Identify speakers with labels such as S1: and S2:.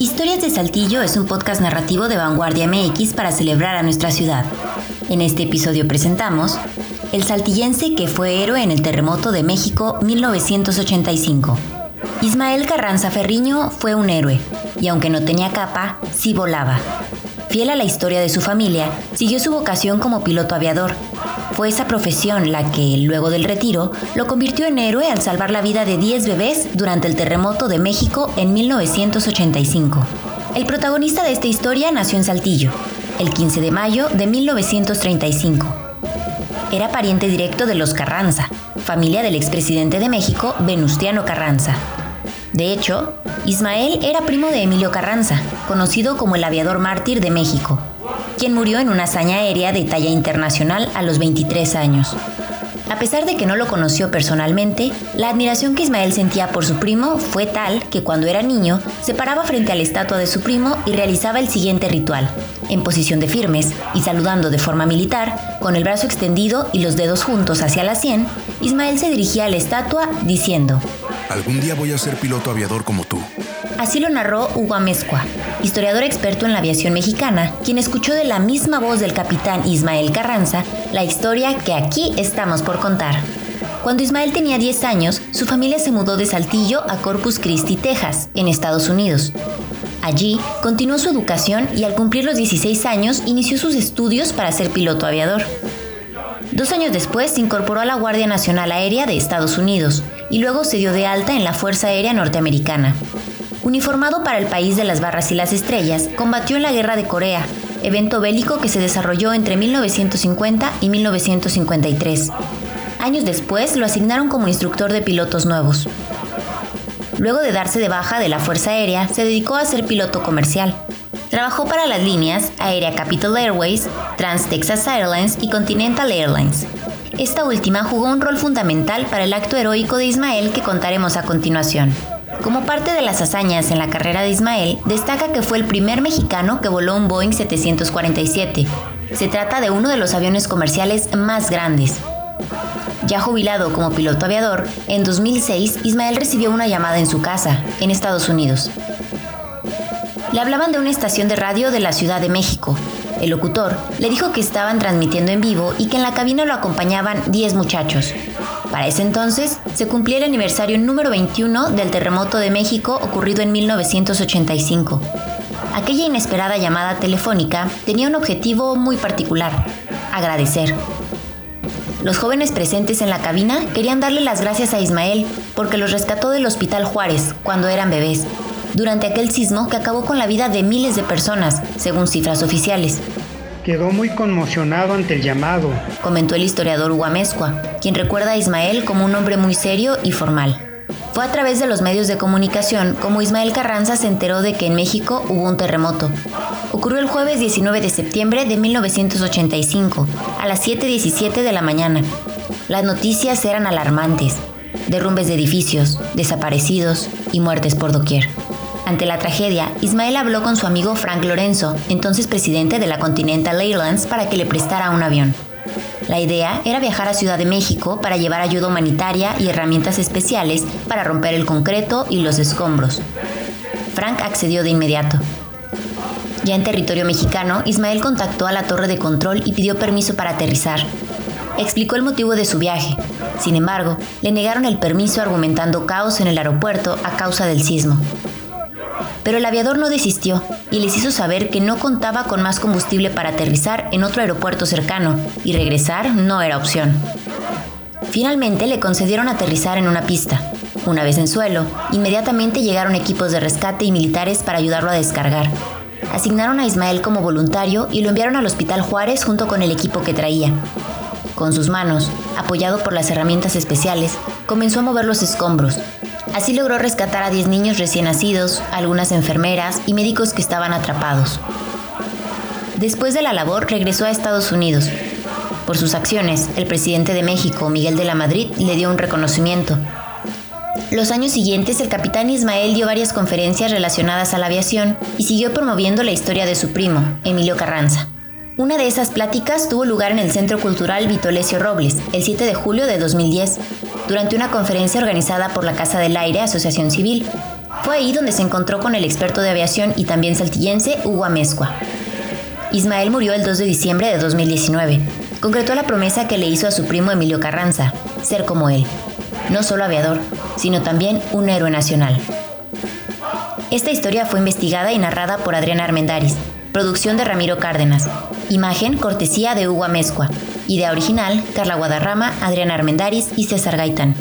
S1: Historias de Saltillo es un podcast narrativo de Vanguardia MX para celebrar a nuestra ciudad. En este episodio presentamos El saltillense que fue héroe en el terremoto de México 1985. Ismael Carranza Ferriño fue un héroe, y aunque no tenía capa, sí volaba. Fiel a la historia de su familia, siguió su vocación como piloto aviador. Fue esa profesión la que, luego del retiro, lo convirtió en héroe al salvar la vida de 10 bebés durante el terremoto de México en 1985. El protagonista de esta historia nació en Saltillo, el 15 de mayo de 1935. Era pariente directo de los Carranza, familia del expresidente de México, Venustiano Carranza. De hecho, Ismael era primo de Emilio Carranza, conocido como el aviador mártir de México, quien murió en una hazaña aérea de talla internacional a los 23 años. A pesar de que no lo conoció personalmente, la admiración que Ismael sentía por su primo fue tal que cuando era niño se paraba frente a la estatua de su primo y realizaba el siguiente ritual. En posición de firmes y saludando de forma militar, con el brazo extendido y los dedos juntos hacia la sien, Ismael se dirigía a la estatua diciendo,
S2: Algún día voy a ser piloto aviador como tú.
S1: Así lo narró Hugo Amezcua, historiador experto en la aviación mexicana, quien escuchó de la misma voz del capitán Ismael Carranza la historia que aquí estamos por contar. Cuando Ismael tenía 10 años, su familia se mudó de Saltillo a Corpus Christi, Texas, en Estados Unidos. Allí continuó su educación y al cumplir los 16 años inició sus estudios para ser piloto aviador. Dos años después se incorporó a la Guardia Nacional Aérea de Estados Unidos y luego se dio de alta en la Fuerza Aérea Norteamericana. Uniformado para el país de las barras y las estrellas, combatió en la Guerra de Corea, evento bélico que se desarrolló entre 1950 y 1953. Años después lo asignaron como instructor de pilotos nuevos. Luego de darse de baja de la Fuerza Aérea, se dedicó a ser piloto comercial. Trabajó para las líneas Aérea Capital Airways, Trans Texas Airlines y Continental Airlines. Esta última jugó un rol fundamental para el acto heroico de Ismael que contaremos a continuación. Como parte de las hazañas en la carrera de Ismael, destaca que fue el primer mexicano que voló un Boeing 747. Se trata de uno de los aviones comerciales más grandes. Ya jubilado como piloto aviador, en 2006 Ismael recibió una llamada en su casa, en Estados Unidos. Le hablaban de una estación de radio de la Ciudad de México. El locutor le dijo que estaban transmitiendo en vivo y que en la cabina lo acompañaban 10 muchachos. Para ese entonces se cumplía el aniversario número 21 del terremoto de México ocurrido en 1985. Aquella inesperada llamada telefónica tenía un objetivo muy particular, agradecer. Los jóvenes presentes en la cabina querían darle las gracias a Ismael porque los rescató del Hospital Juárez cuando eran bebés, durante aquel sismo que acabó con la vida de miles de personas, según cifras oficiales.
S3: Quedó muy conmocionado ante el llamado,
S1: comentó el historiador Huamezcua, quien recuerda a Ismael como un hombre muy serio y formal. Fue a través de los medios de comunicación como Ismael Carranza se enteró de que en México hubo un terremoto. Ocurrió el jueves 19 de septiembre de 1985, a las 7.17 de la mañana. Las noticias eran alarmantes. Derrumbes de edificios, desaparecidos y muertes por doquier. Ante la tragedia, Ismael habló con su amigo Frank Lorenzo, entonces presidente de la Continental Airlines, para que le prestara un avión. La idea era viajar a Ciudad de México para llevar ayuda humanitaria y herramientas especiales para romper el concreto y los escombros. Frank accedió de inmediato. Ya en territorio mexicano, Ismael contactó a la torre de control y pidió permiso para aterrizar. Explicó el motivo de su viaje. Sin embargo, le negaron el permiso argumentando caos en el aeropuerto a causa del sismo. Pero el aviador no desistió y les hizo saber que no contaba con más combustible para aterrizar en otro aeropuerto cercano y regresar no era opción. Finalmente le concedieron aterrizar en una pista. Una vez en suelo, inmediatamente llegaron equipos de rescate y militares para ayudarlo a descargar. Asignaron a Ismael como voluntario y lo enviaron al Hospital Juárez junto con el equipo que traía. Con sus manos, apoyado por las herramientas especiales, comenzó a mover los escombros, Así logró rescatar a 10 niños recién nacidos, algunas enfermeras y médicos que estaban atrapados. Después de la labor regresó a Estados Unidos. Por sus acciones, el presidente de México, Miguel de la Madrid, le dio un reconocimiento. Los años siguientes, el capitán Ismael dio varias conferencias relacionadas a la aviación y siguió promoviendo la historia de su primo, Emilio Carranza. Una de esas pláticas tuvo lugar en el Centro Cultural Vitolesio Robles, el 7 de julio de 2010, durante una conferencia organizada por la Casa del Aire Asociación Civil. Fue ahí donde se encontró con el experto de aviación y también saltillense Hugo Amezcua. Ismael murió el 2 de diciembre de 2019. Concretó la promesa que le hizo a su primo Emilio Carranza, ser como él. No solo aviador, sino también un héroe nacional. Esta historia fue investigada y narrada por Adriana Armendaris, producción de Ramiro Cárdenas, imagen cortesía de Hugo Amezcua, idea original Carla Guadarrama, Adriana Armendaris y César Gaitán.